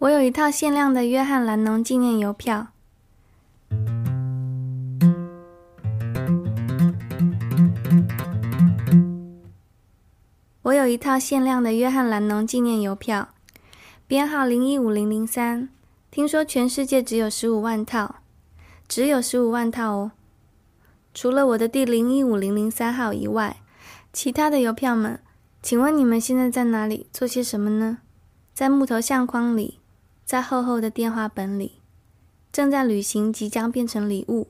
我有一套限量的约翰·兰农纪念邮票。我有一套限量的约翰·兰农纪念邮票，编号零一五零零三。听说全世界只有十五万套，只有十五万套哦。除了我的第零一五零零三号以外，其他的邮票们，请问你们现在在哪里？做些什么呢？在木头相框里。在厚厚的电话本里，正在旅行，即将变成礼物，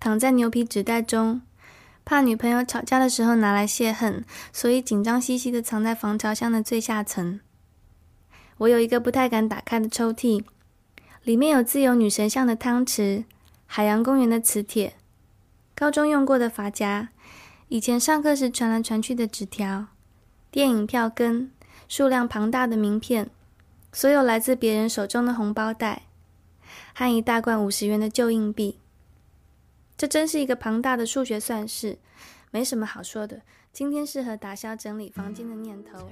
躺在牛皮纸袋中，怕女朋友吵架的时候拿来泄恨，所以紧张兮兮的藏在防潮箱的最下层。我有一个不太敢打开的抽屉，里面有自由女神像的汤匙，海洋公园的磁铁，高中用过的发夹，以前上课时传来传去的纸条，电影票根，数量庞大的名片。所有来自别人手中的红包袋，和一大罐五十元的旧硬币，这真是一个庞大的数学算式，没什么好说的。今天适合打消整理房间的念头。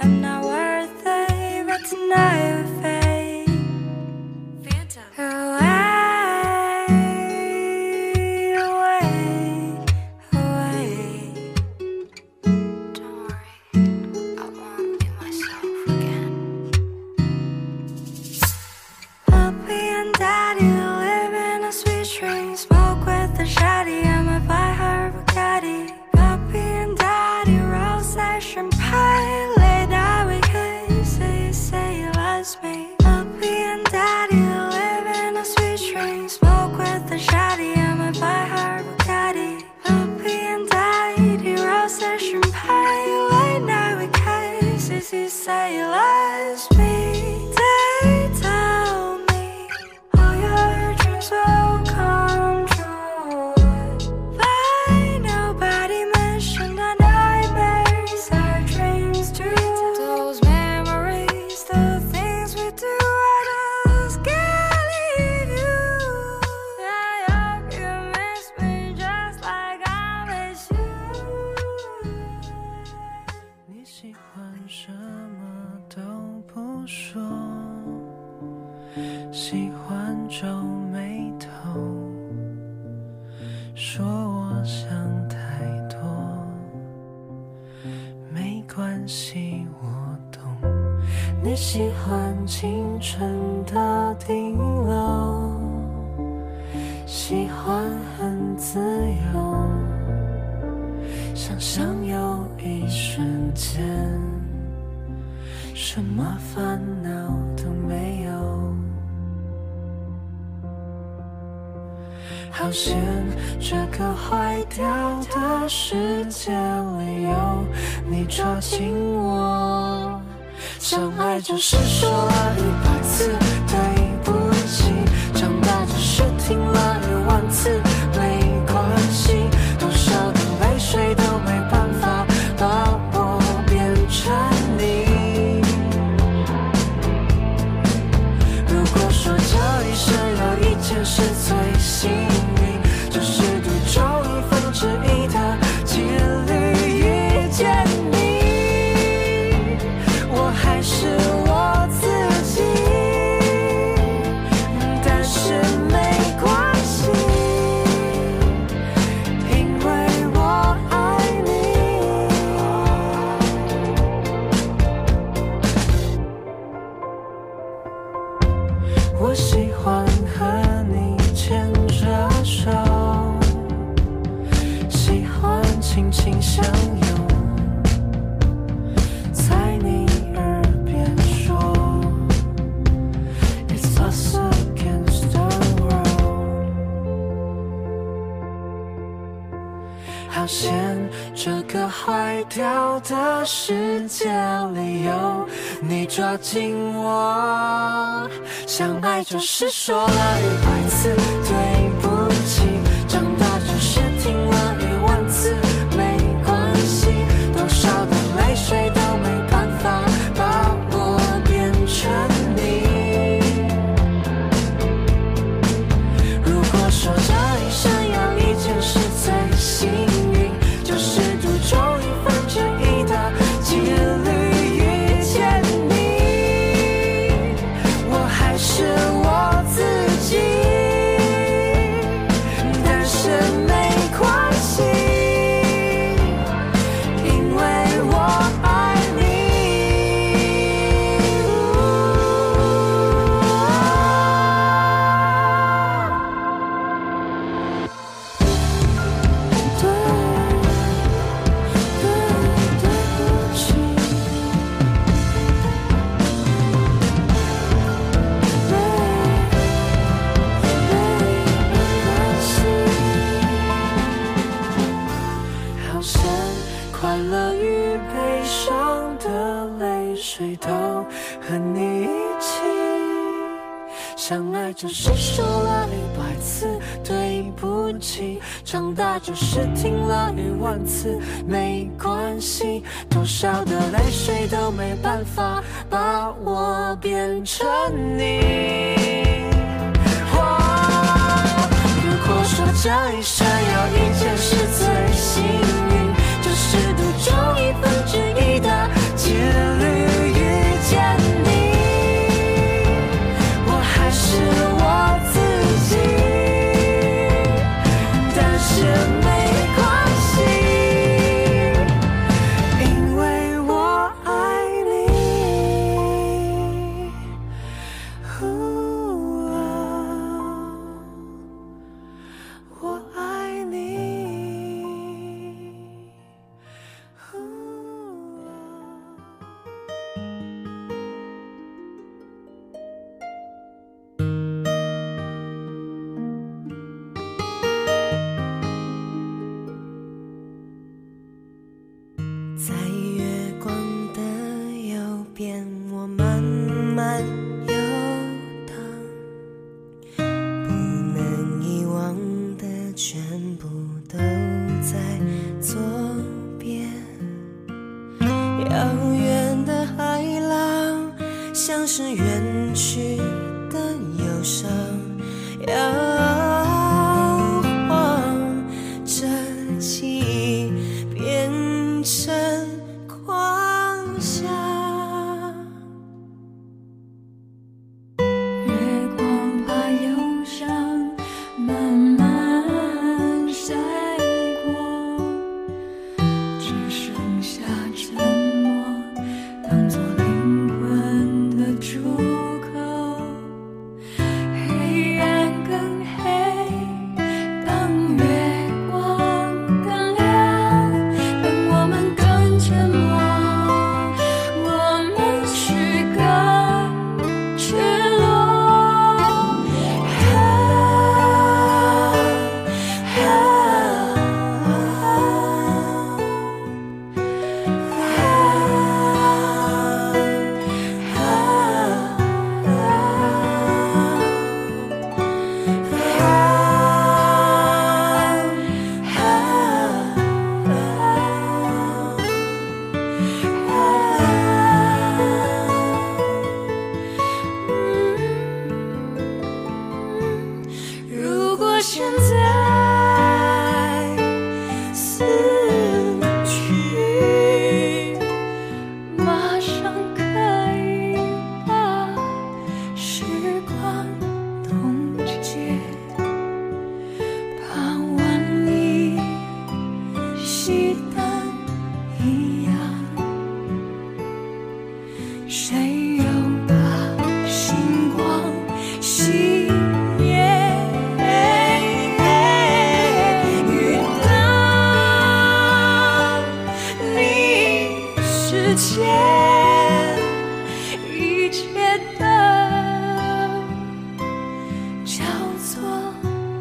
就是是说了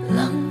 冷。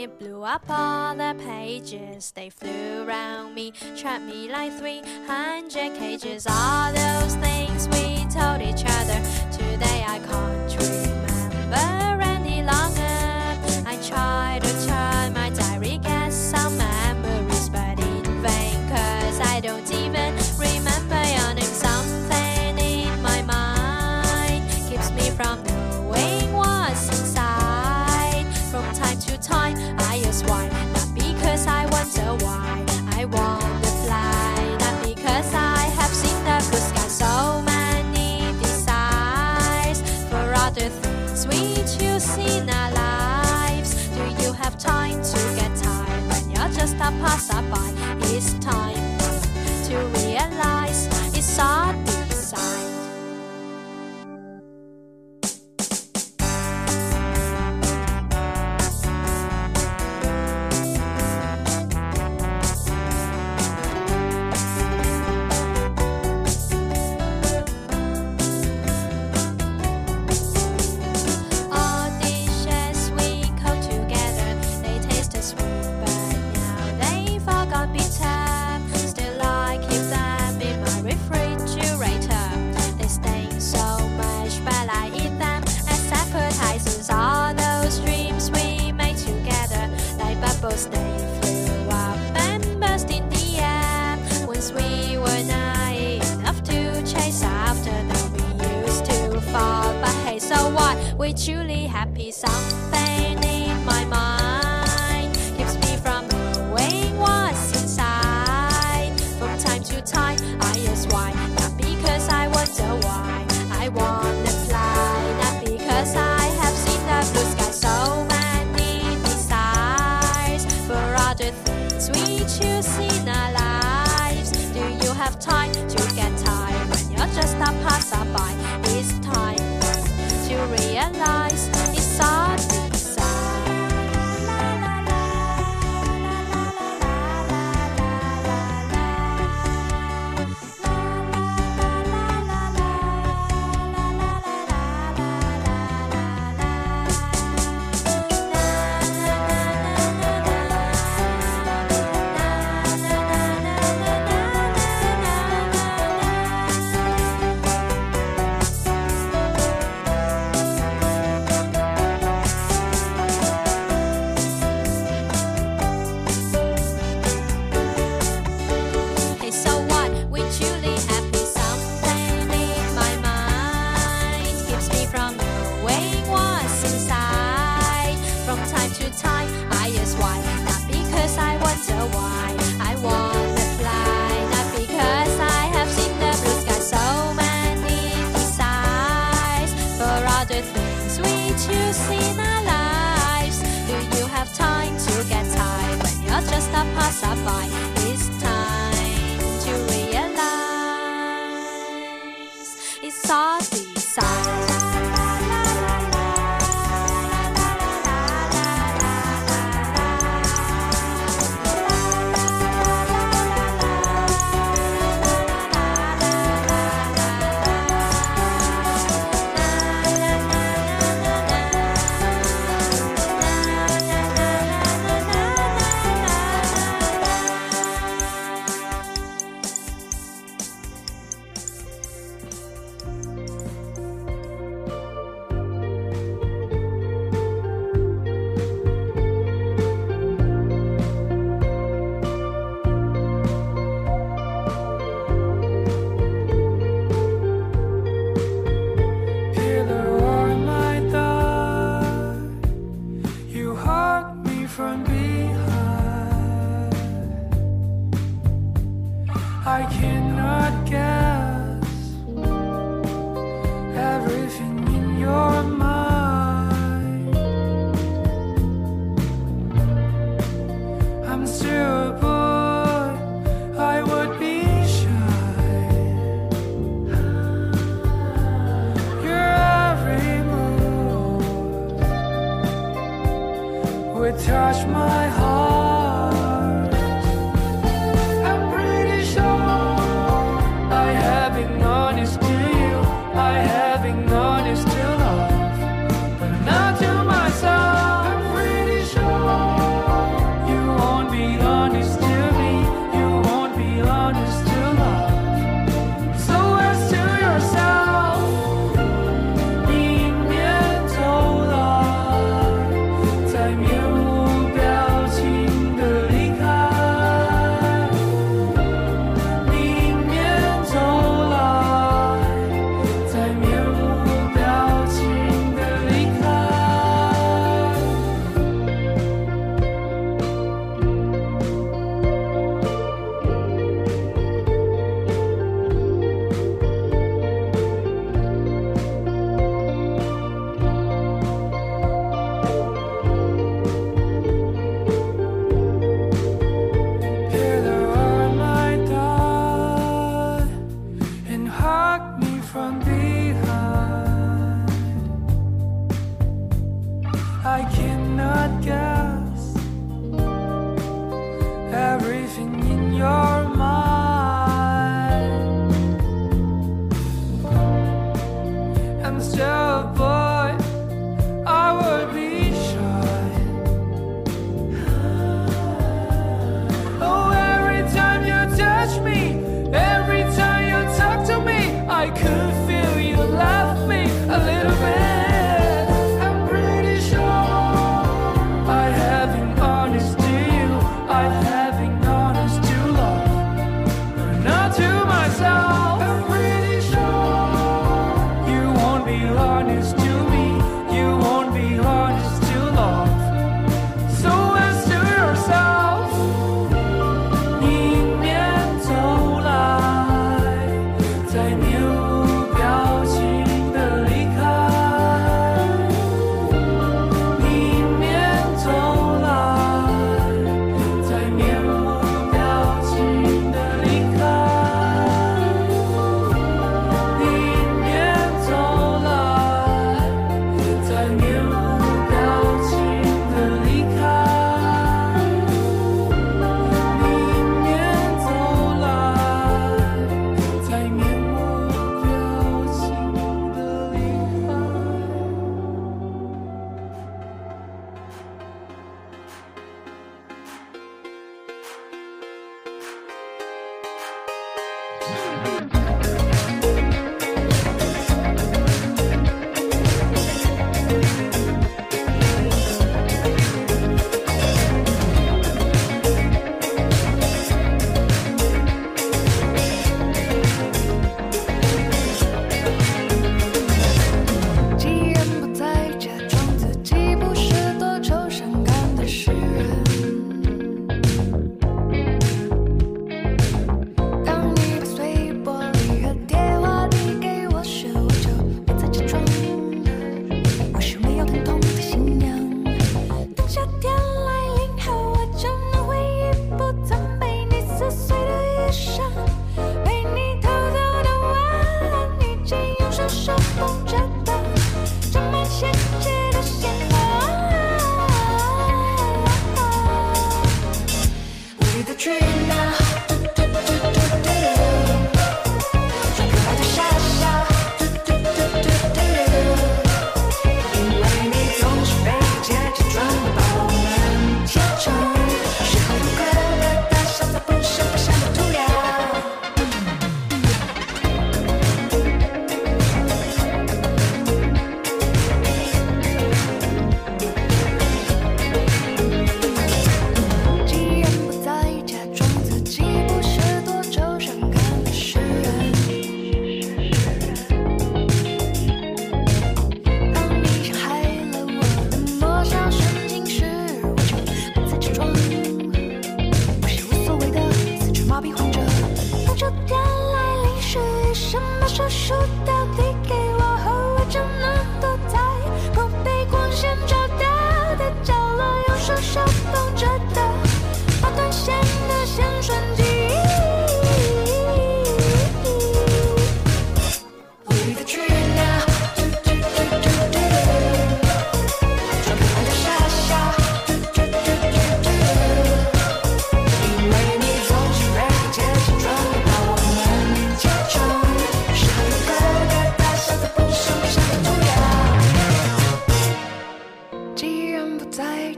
It blew up all the pages, they flew round me, trapped me like 300 cages. All those things we told each other, today I can't remember any longer. I just why, not because I wonder why I wanna fly, not because I have seen the blue sky. So many desires for other things we choose in our lives. Do you have time to get tired when you're just a passerby? It's time to realize it's hard.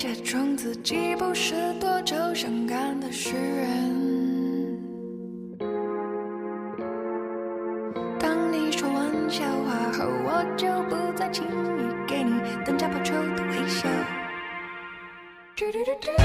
假装自己不是多愁善感的诗人。当你说完笑话后，我就不再轻易给你等加报酬的微笑。嘟嘟嘟嘟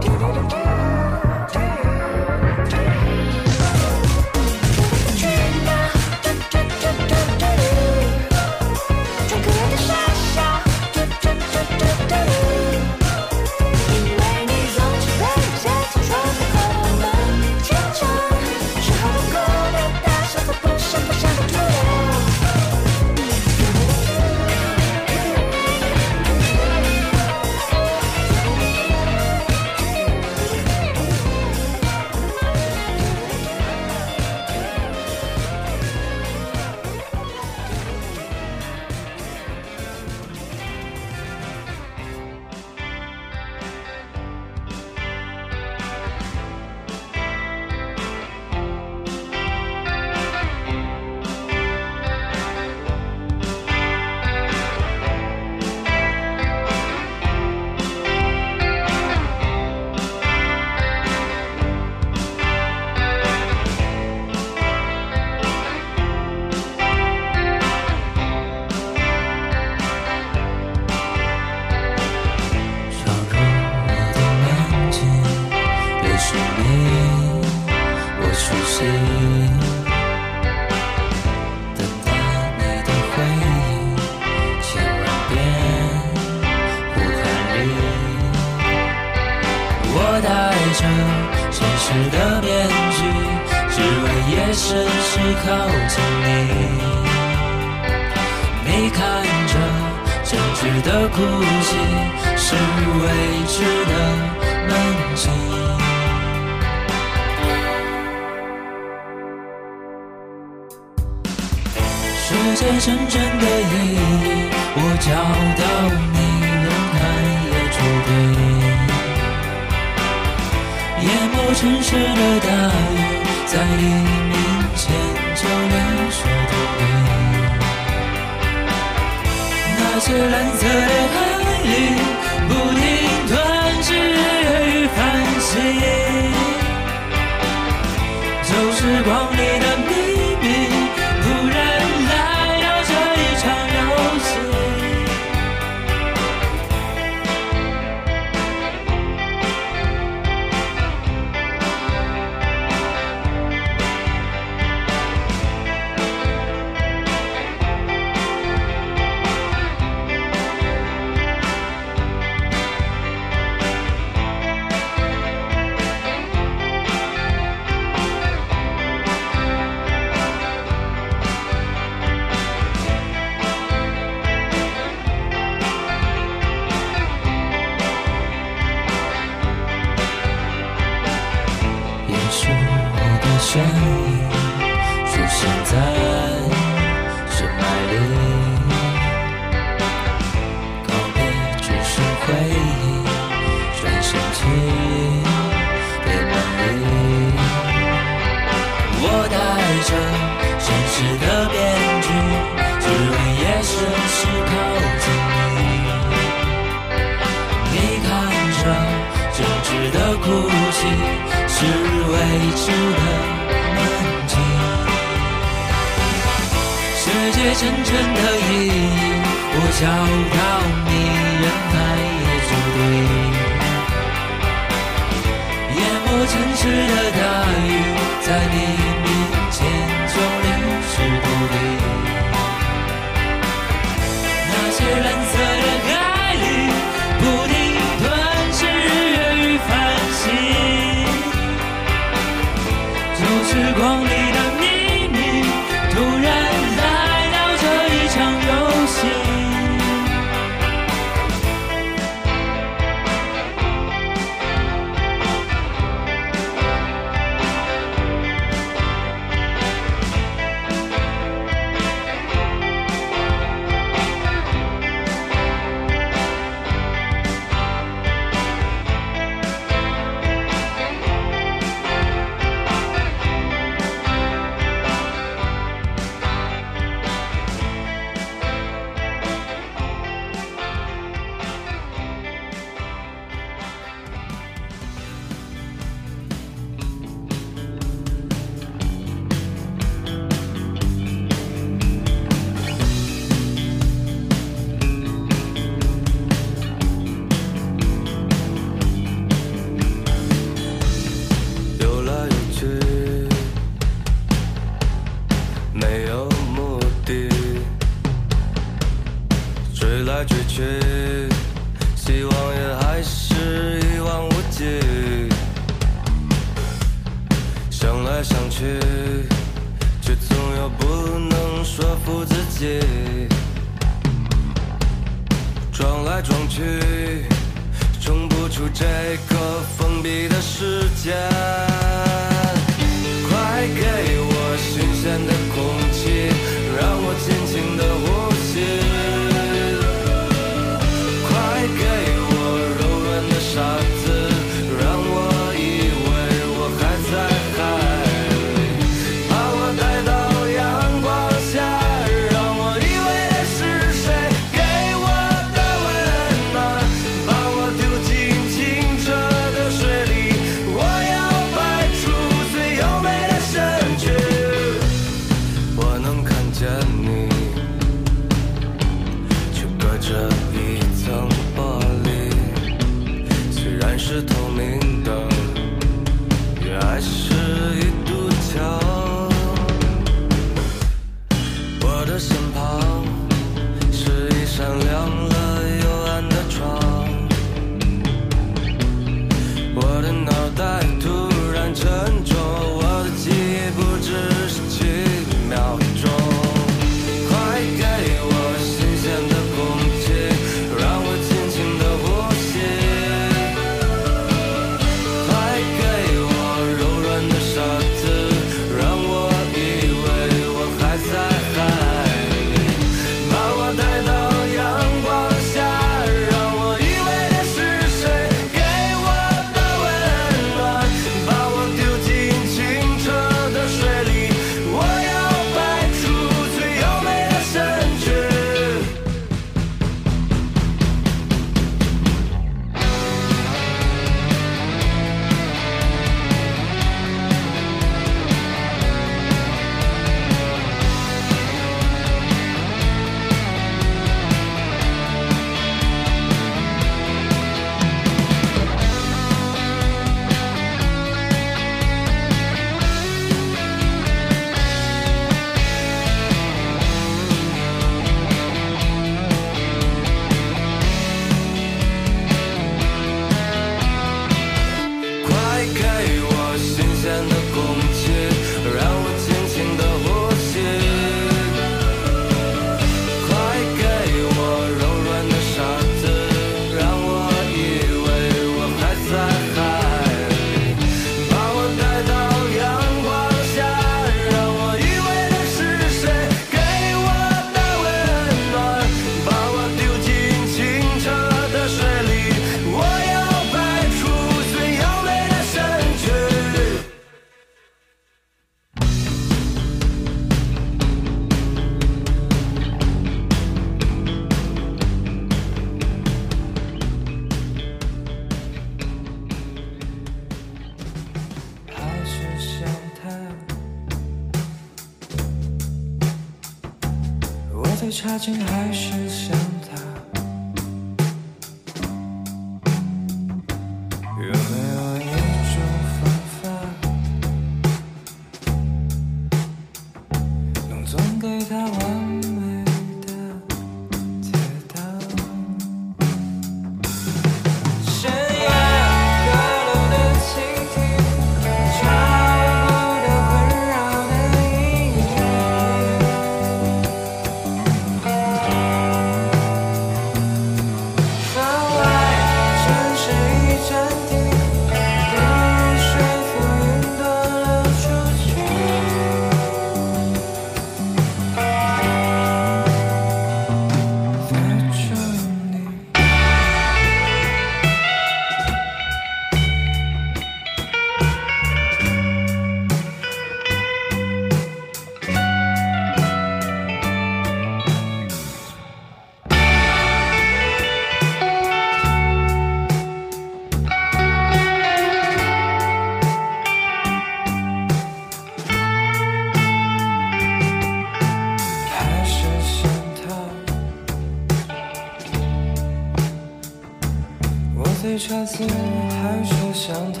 下次还是想他。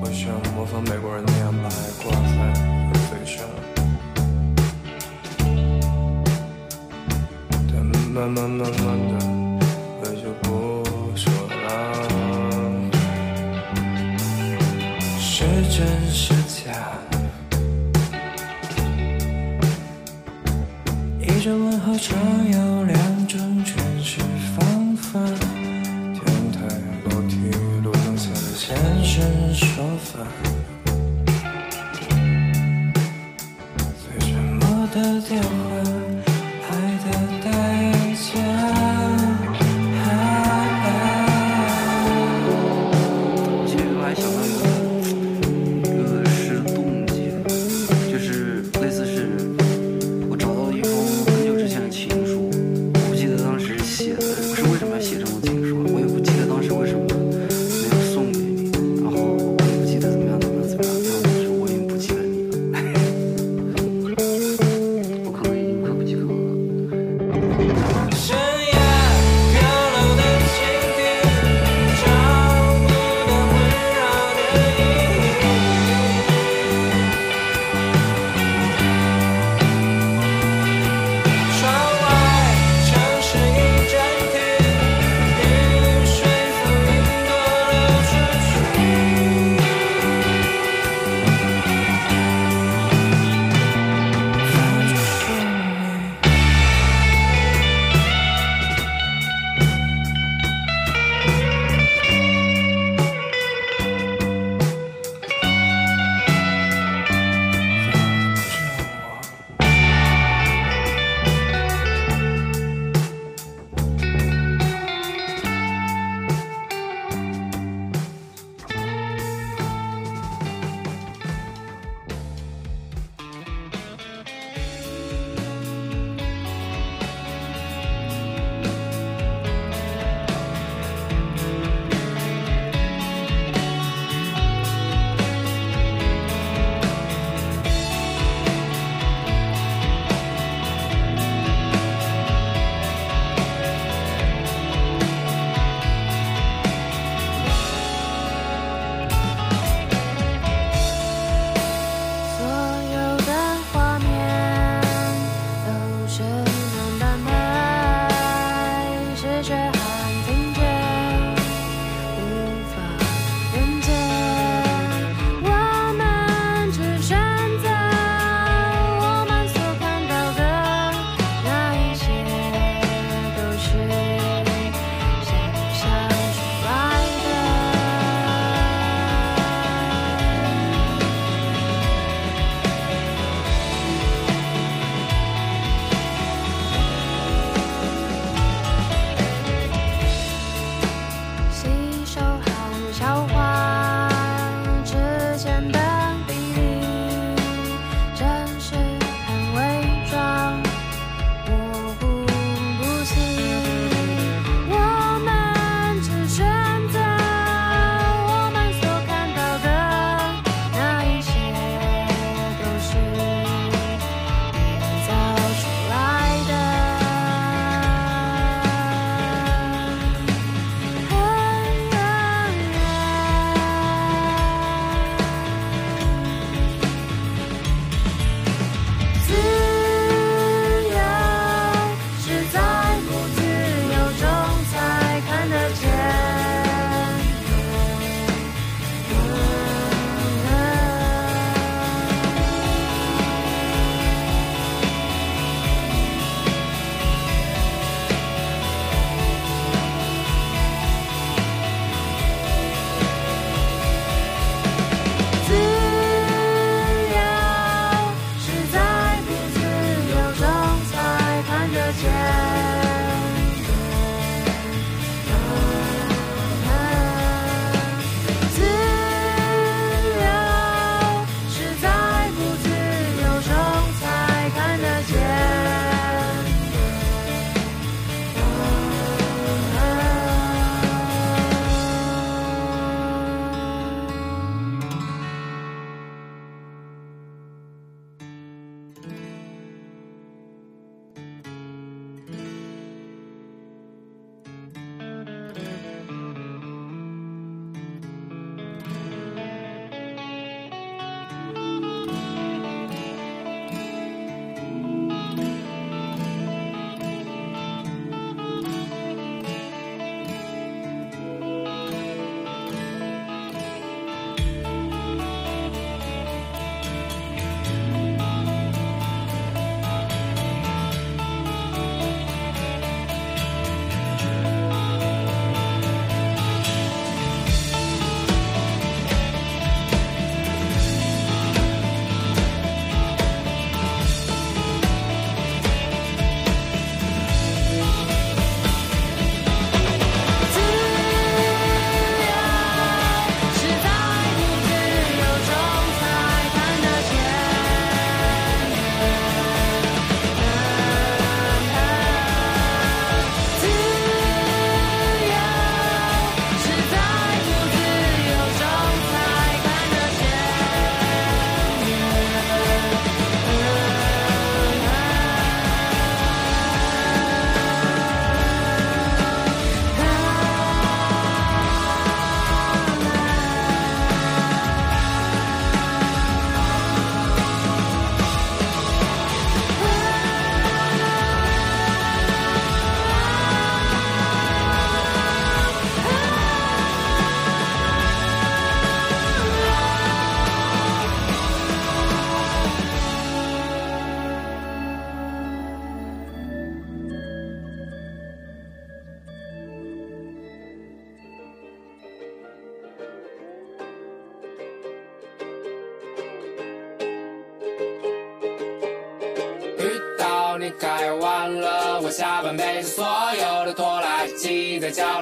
我想模仿美国人那样把爱挂在嘴上，但慢慢慢慢的，我就不说了。是真是假？一种问候常有两种。天台楼梯路灯下的现身说法。最沉默的电话，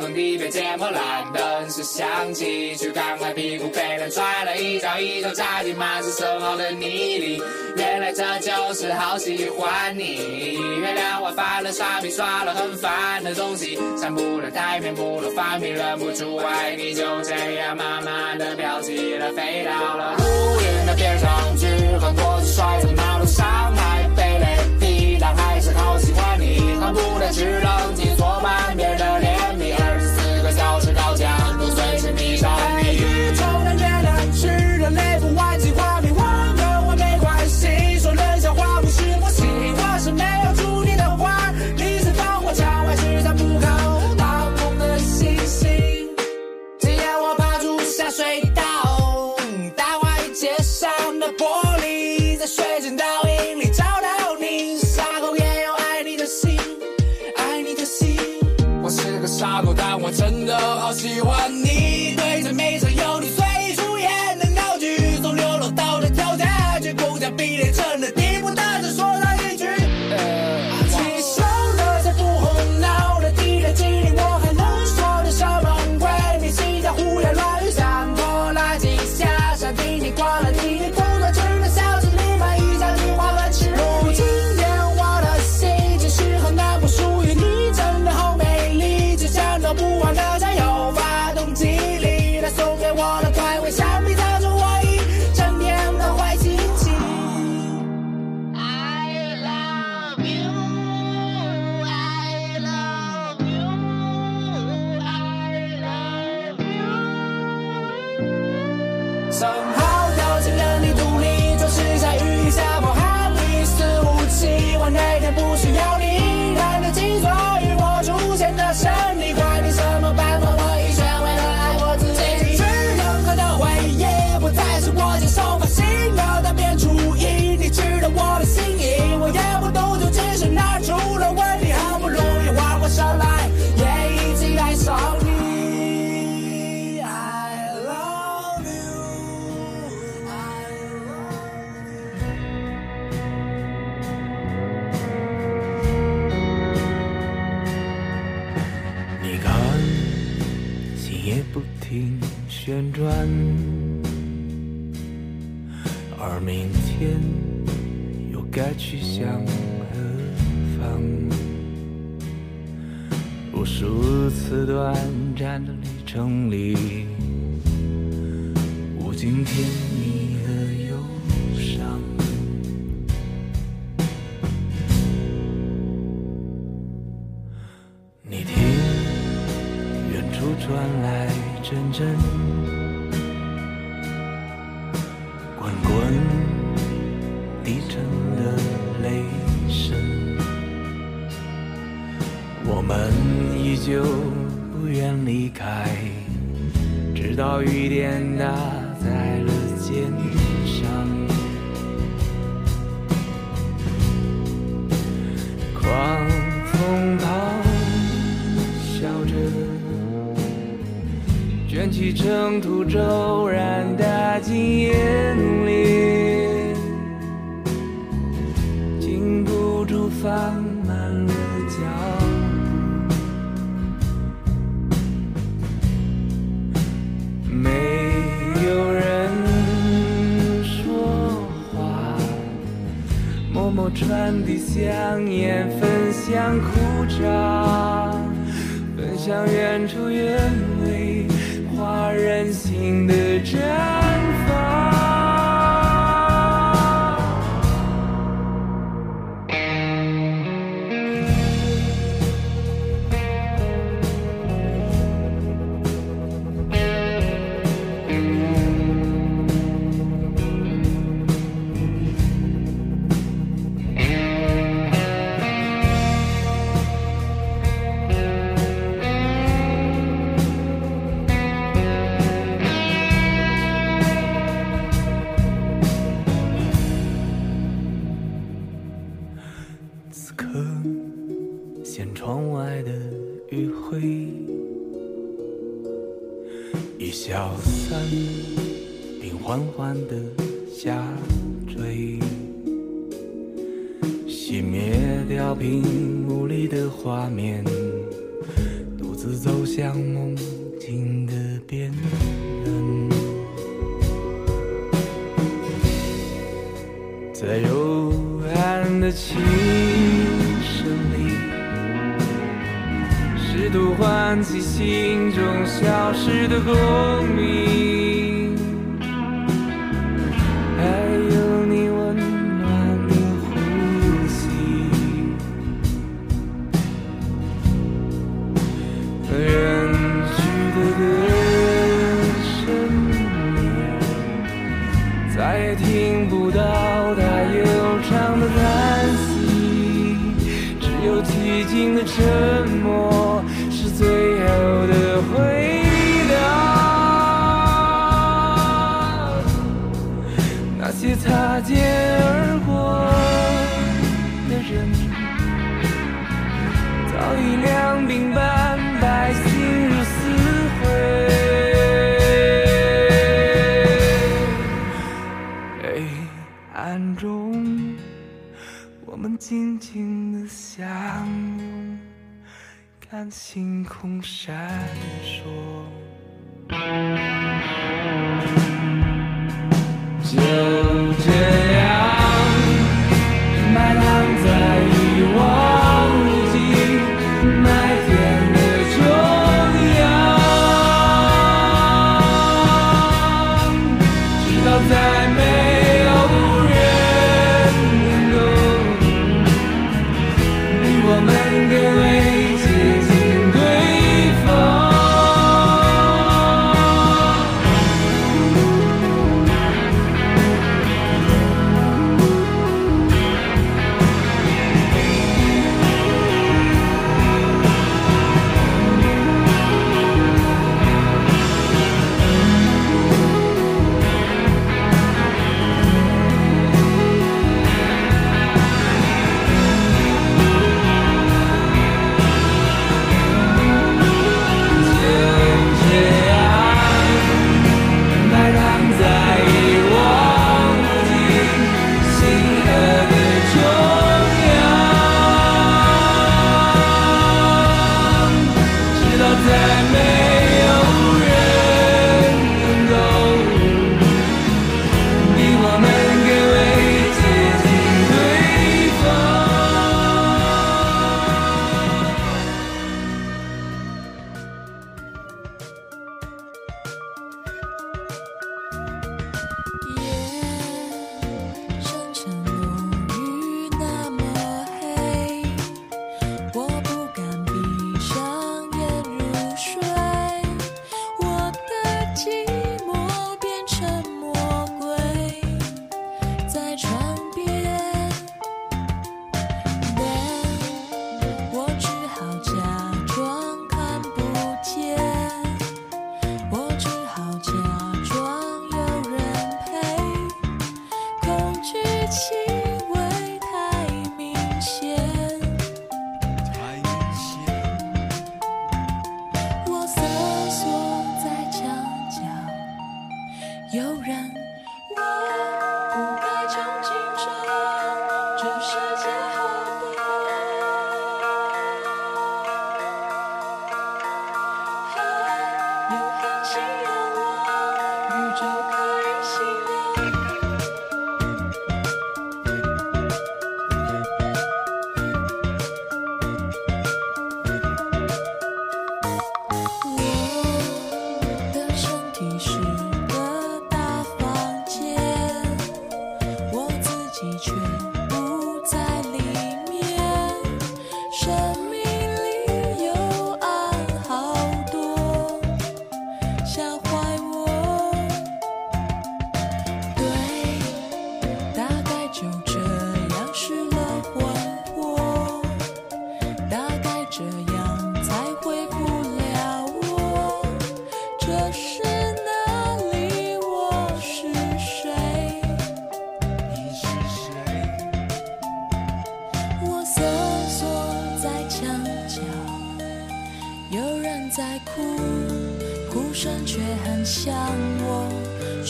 努地被捡破烂，等死想起去看看屁股，被人踹了一脚，一头扎进满是深红的泥里。原来这就是好喜欢你。月亮我犯了傻，逼耍了很烦的东西。上不了台面，不如发明，忍不住爱你。就这样慢慢的飘起了，飞到了乌云的边上。只管过去摔在马路上，还被雷劈但，还是好喜欢你。恨不得吃冷。旋转而明天又该去向何方？无数次短暂的旅程里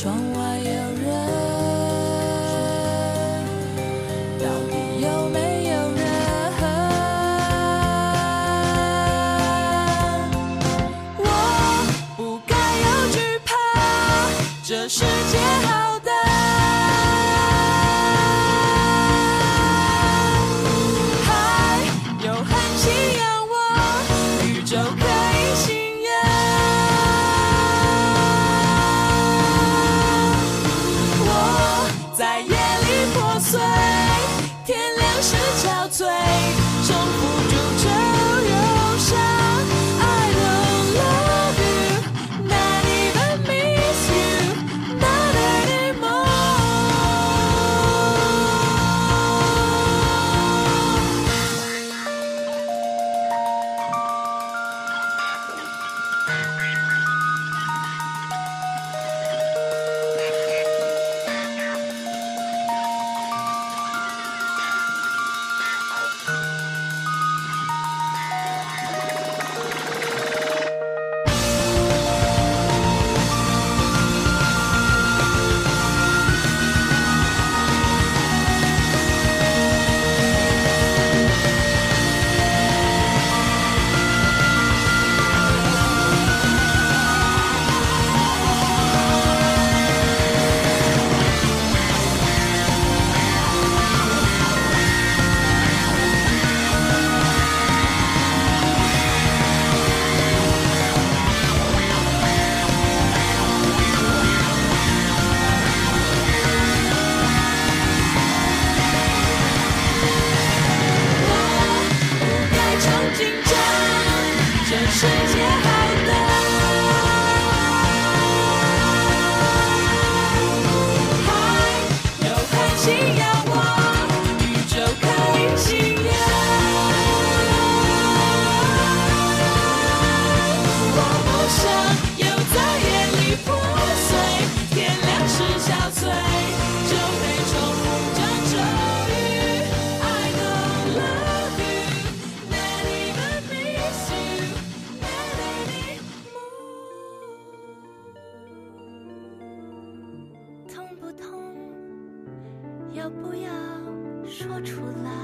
窗外要不要说出来？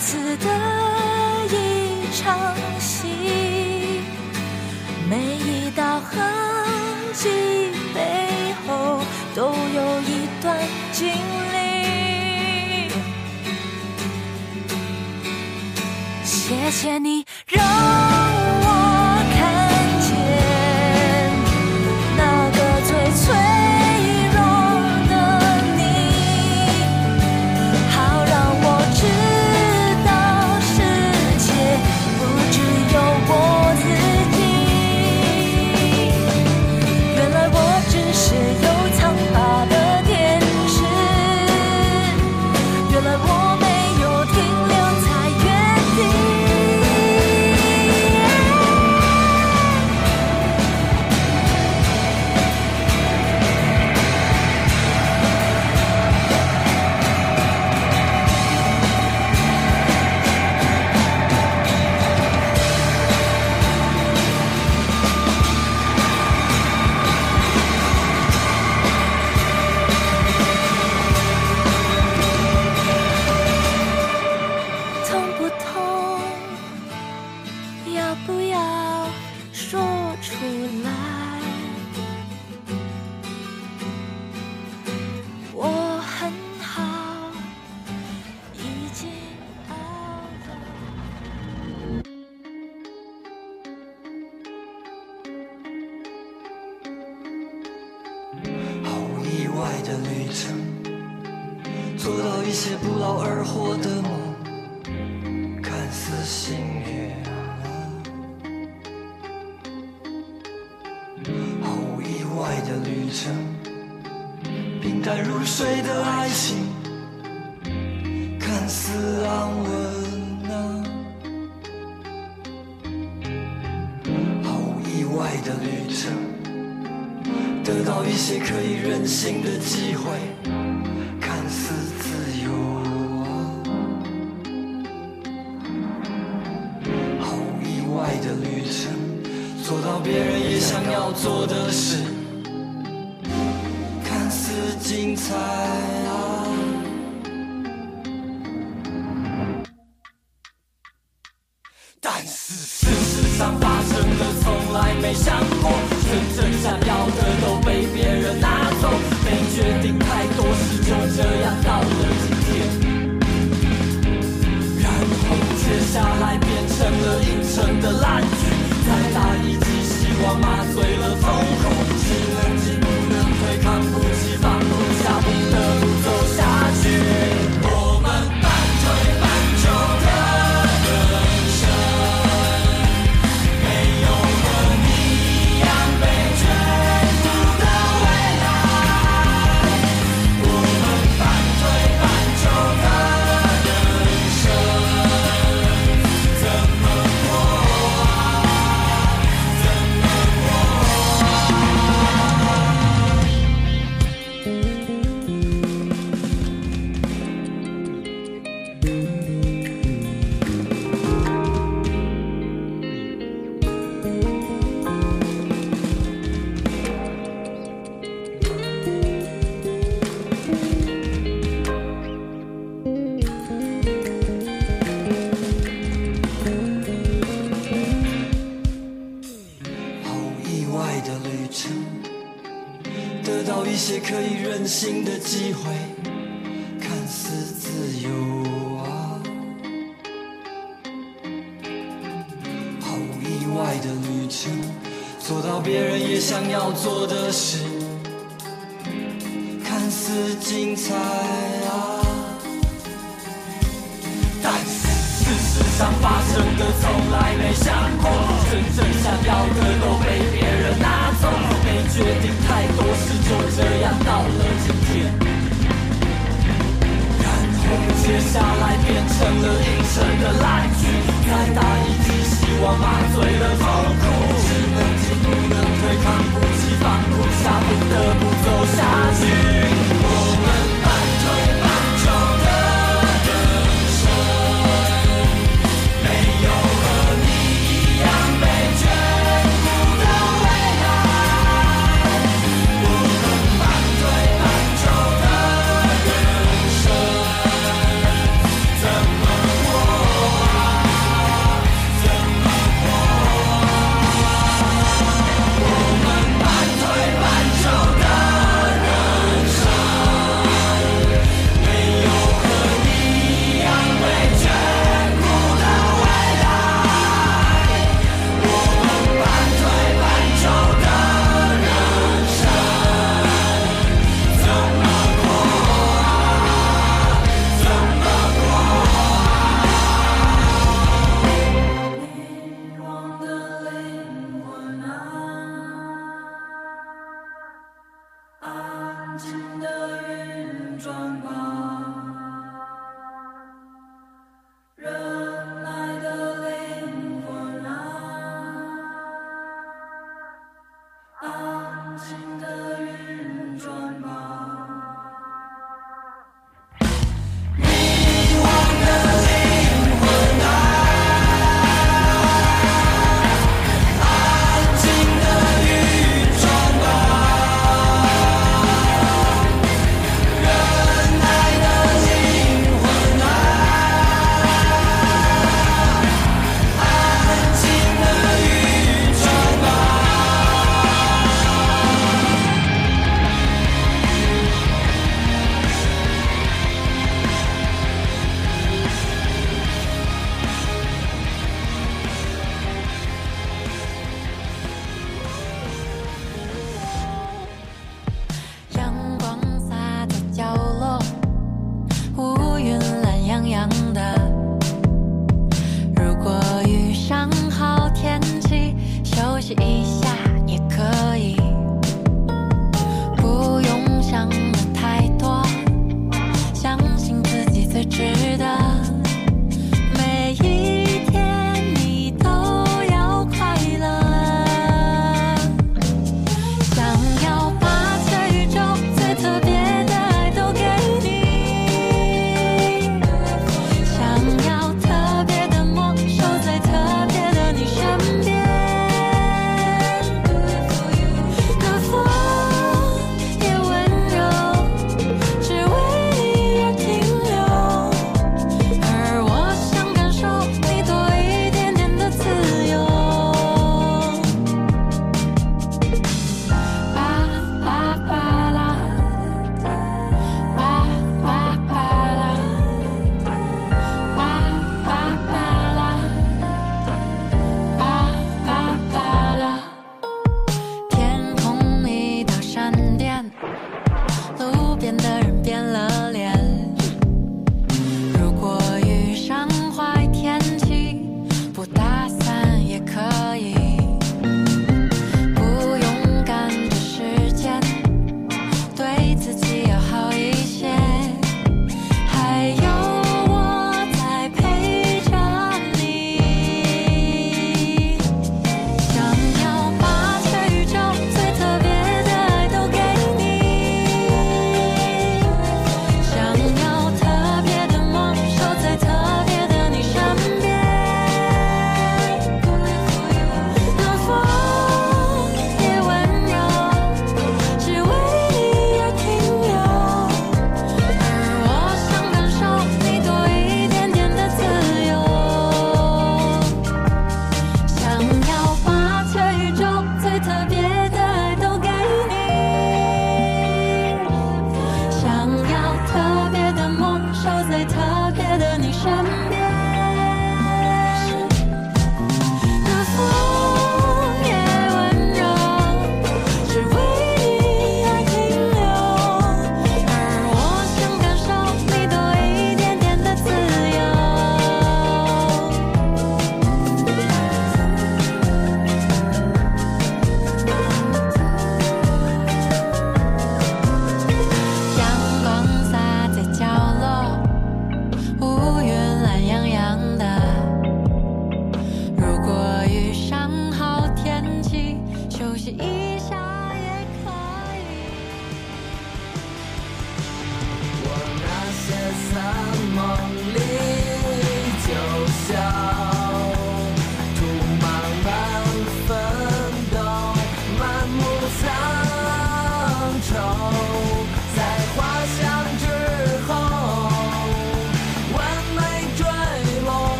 次的一场戏，每一道痕迹背后都有一段经历。谢谢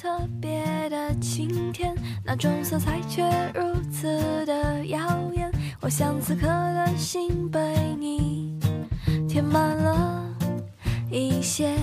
特别的晴天那种色彩却如此的耀眼。我想此刻的心被你填满了一些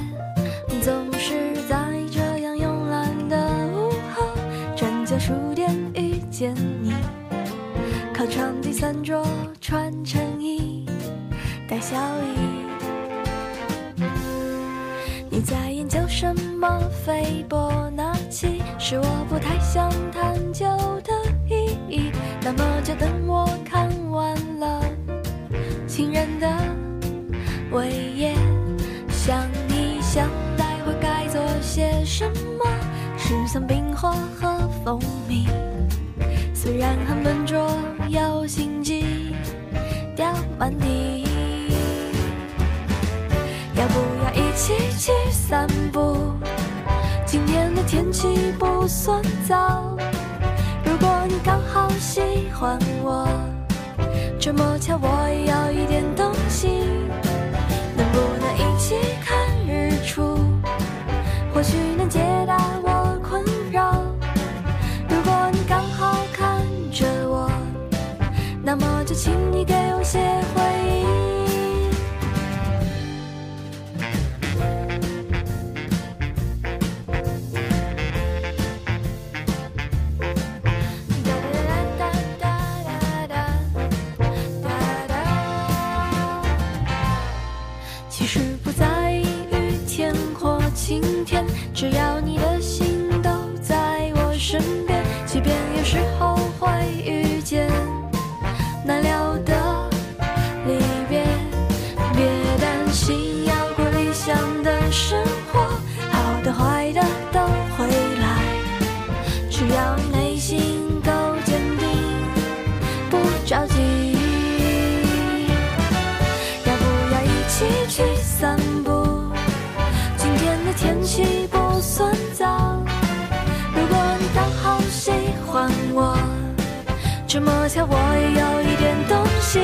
么巧，我也有一点东西，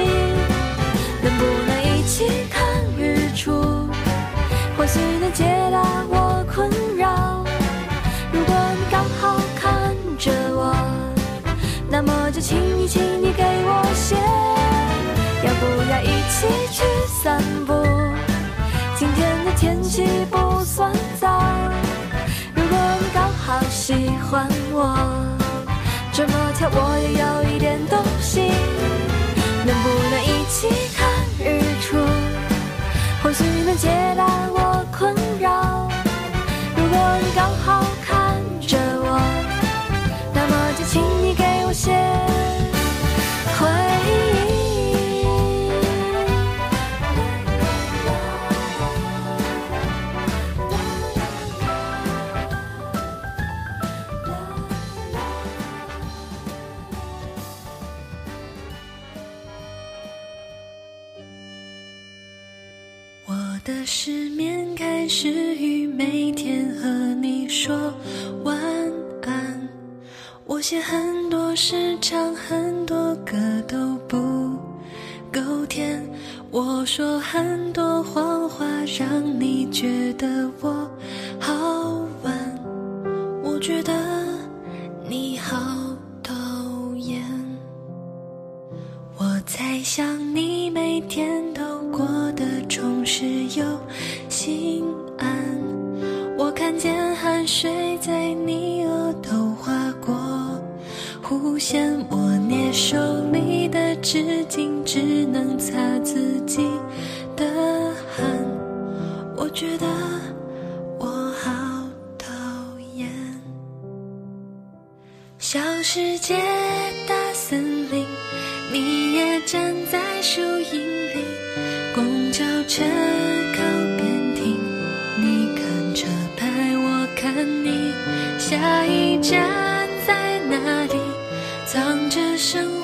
能不能一起看日出？或许能解答我困扰。如果你刚好看着我，那么就请你，请你给我写，要不要一起去散步？今天的天气不算糟。如果你刚好喜欢我。这么巧我也有一点动心能不能一起看日出？或许能解答我困扰。如果你刚好生活。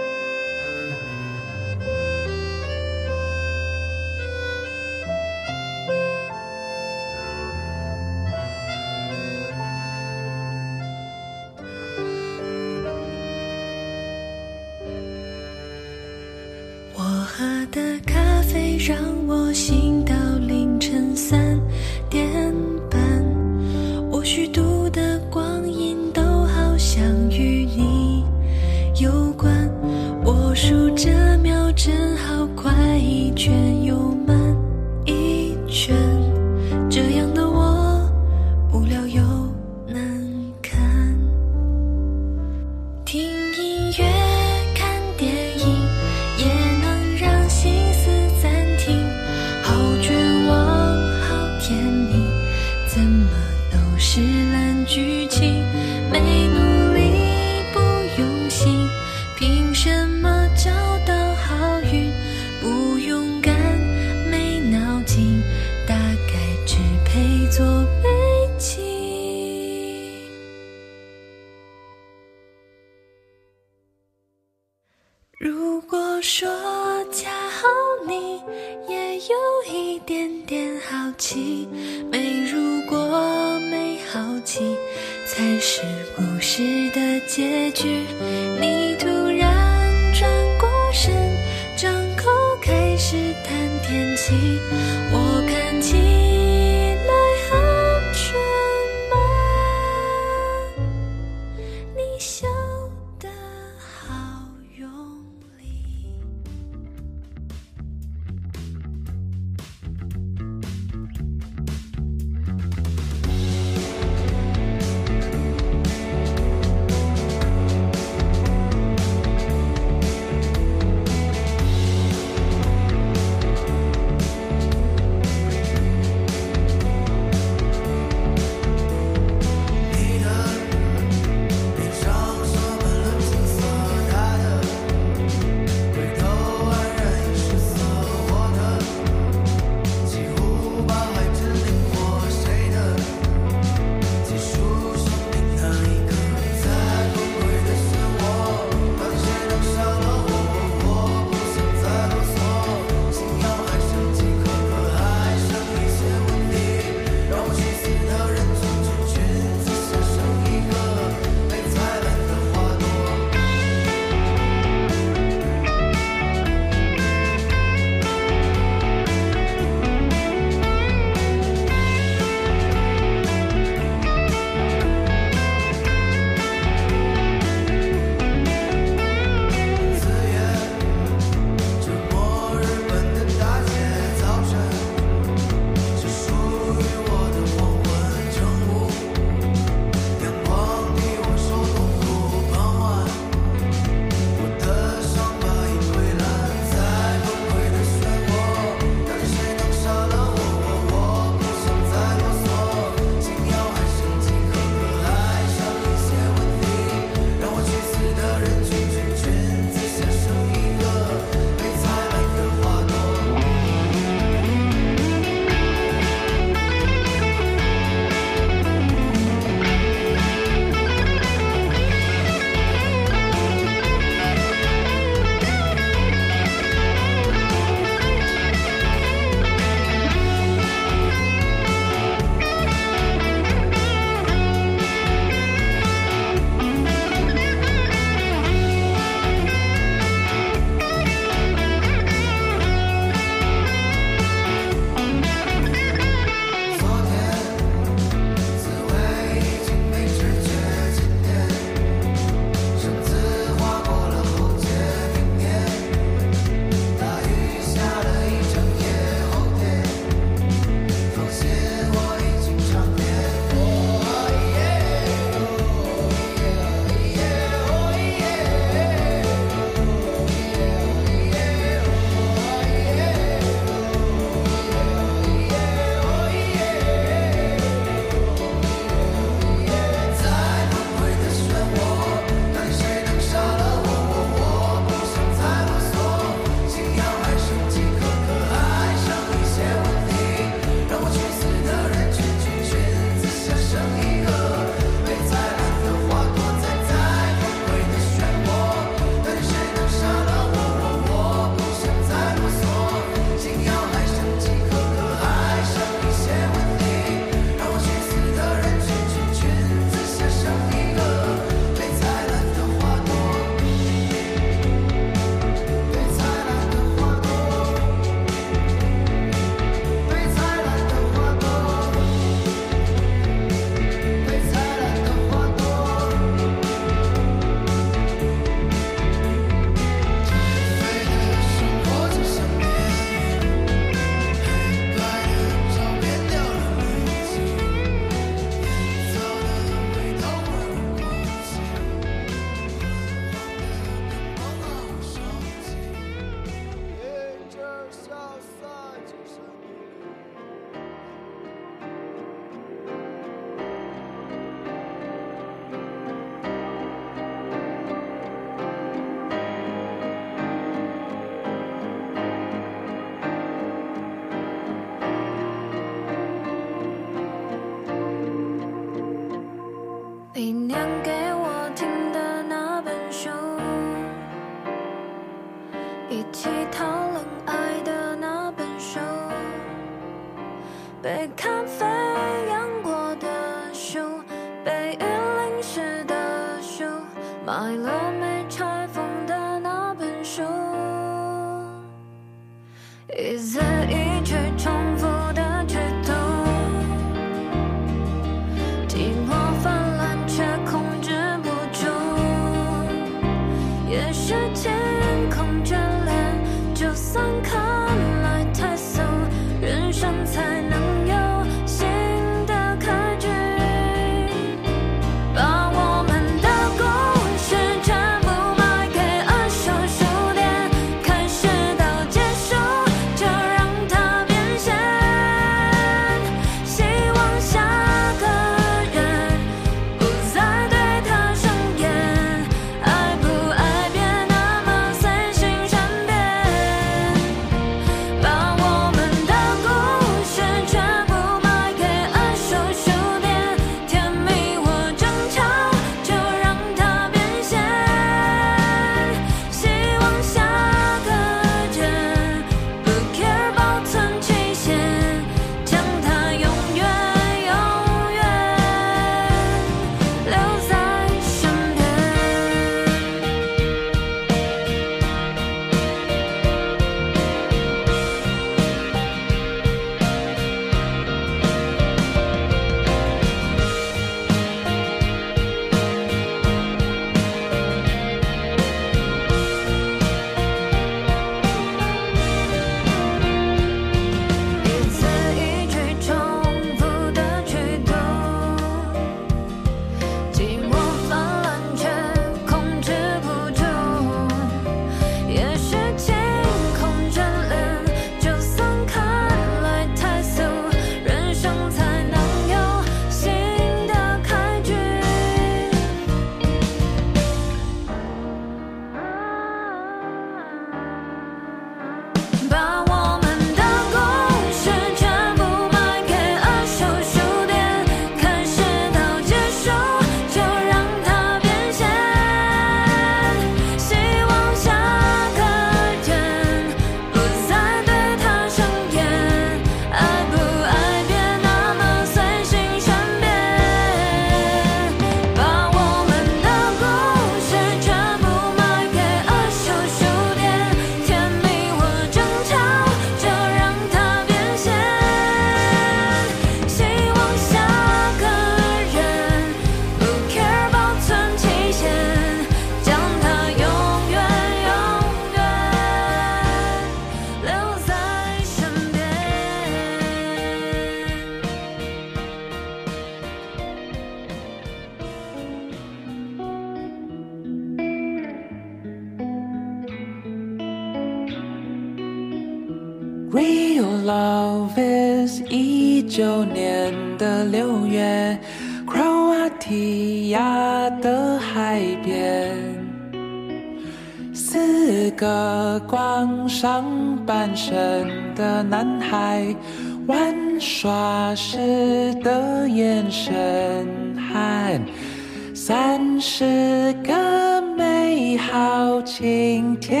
晴天。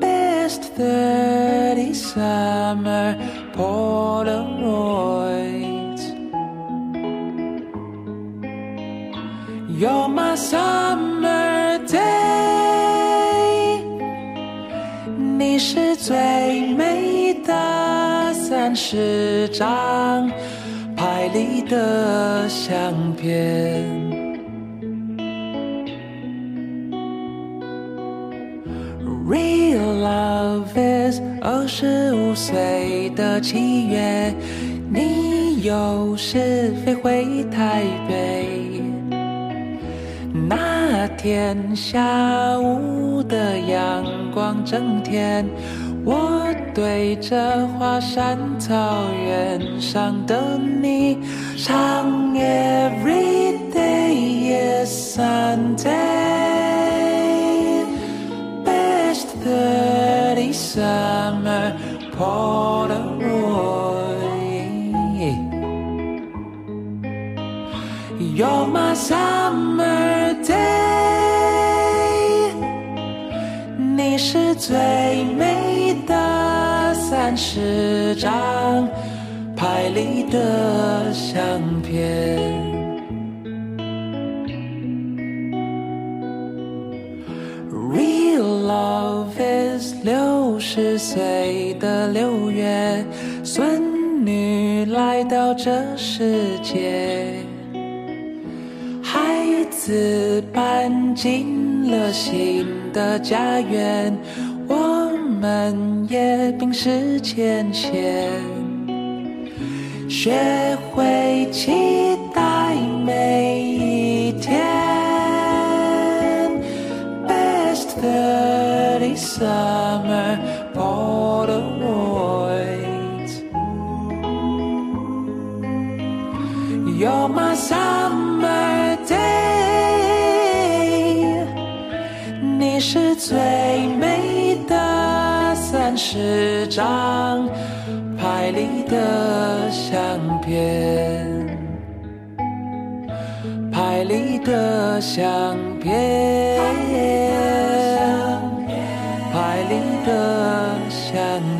Best thirty summer Polaroids。You're my summer day。你是最美的三十张。拍立的相片。十五岁的七月，你有时飞回台北。那天下午的阳光正甜，我对着华山草原上的你唱 Every day is Sunday，best。summer polaroid you're my summer day 你是最美的三十张拍立得相片六十岁的六月，孙女来到这世界，孩子搬进了新的家园，我们也冰释前嫌，学会期待每一 summer Polaroids. You're my summer day，你是最美的三十张拍立得相片。拍立得相片，的想念。